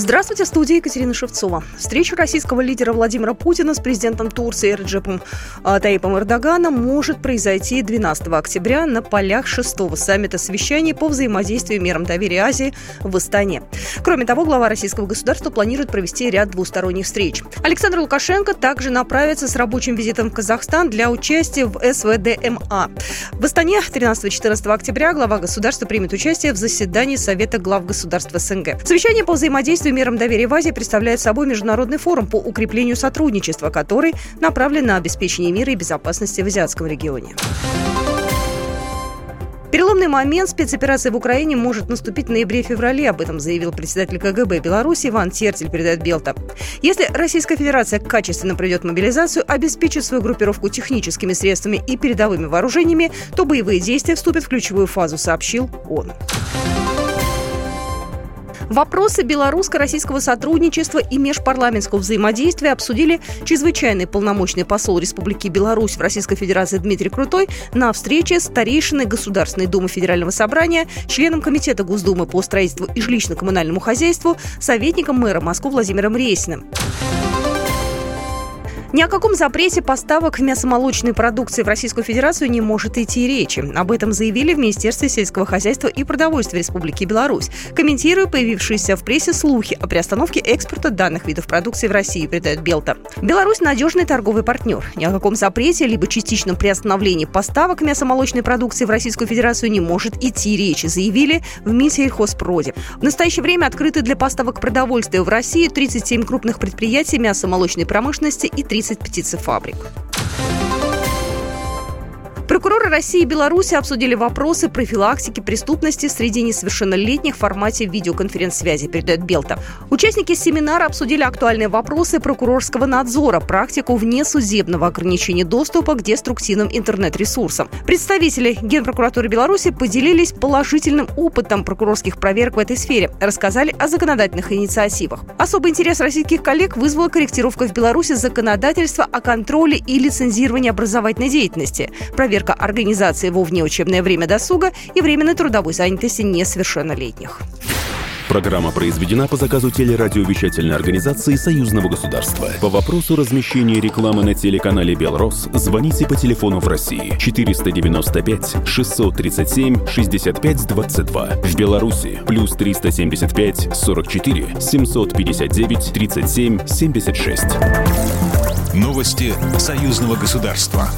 Здравствуйте, студия Екатерина Шевцова. Встреча российского лидера Владимира Путина с президентом Турции Реджепом а, Таипом Эрдоганом может произойти 12 октября на полях шестого саммита совещаний по взаимодействию мерам доверия Азии в Астане. Кроме того, глава российского государства планирует провести ряд двусторонних встреч. Александр Лукашенко также направится с рабочим визитом в Казахстан для участия в СВДМА. В Астане 13-14 октября глава государства примет участие в заседании Совета глав государств СНГ. Совещание по взаимодействию Взаимодействие мерам доверия в Азии представляет собой международный форум по укреплению сотрудничества, который направлен на обеспечение мира и безопасности в азиатском регионе. Переломный момент спецоперации в Украине может наступить в ноябре-феврале. Об этом заявил председатель КГБ Беларуси Иван Тертель, передает Белта. Если Российская Федерация качественно проведет мобилизацию, обеспечит свою группировку техническими средствами и передовыми вооружениями, то боевые действия вступят в ключевую фазу, сообщил он. Вопросы белорусско-российского сотрудничества и межпарламентского взаимодействия обсудили чрезвычайный полномочный посол Республики Беларусь в Российской Федерации Дмитрий Крутой на встрече с старейшиной Государственной Думы Федерального Собрания, членом Комитета Госдумы по строительству и жилищно-коммунальному хозяйству, советником мэра Москвы Владимиром Рейсиным. Ни о каком запрете поставок мясомолочной продукции в Российскую Федерацию не может идти речи. Об этом заявили в Министерстве сельского хозяйства и продовольствия Республики Беларусь, комментируя появившиеся в прессе слухи о приостановке экспорта данных видов продукции в Россию, передает Белта. Беларусь – надежный торговый партнер. Ни о каком запрете либо частичном приостановлении поставок мясомолочной продукции в Российскую Федерацию не может идти речи, заявили в Минсельхозпроде. В настоящее время открыты для поставок продовольствия в России 37 крупных предприятий мясомолочной промышленности и 3 30 птицефабрик. Прокуроры России и Беларуси обсудили вопросы профилактики преступности среди несовершеннолетних в формате видеоконференц-связи, передает Белта. Участники семинара обсудили актуальные вопросы прокурорского надзора, практику внесудебного ограничения доступа к деструктивным интернет-ресурсам. Представители Генпрокуратуры Беларуси поделились положительным опытом прокурорских проверок в этой сфере, рассказали о законодательных инициативах. Особый интерес российских коллег вызвала корректировка в Беларуси законодательства о контроле и лицензировании образовательной деятельности. Проверка проверка организации во внеучебное время досуга и временной трудовой занятости несовершеннолетних. Программа произведена по заказу телерадиовещательной организации Союзного государства. По вопросу размещения рекламы на телеканале «Белрос» звоните по телефону в России 495 637 6522. В Беларуси плюс 375 44 759 37 76. Новости Союзного государства.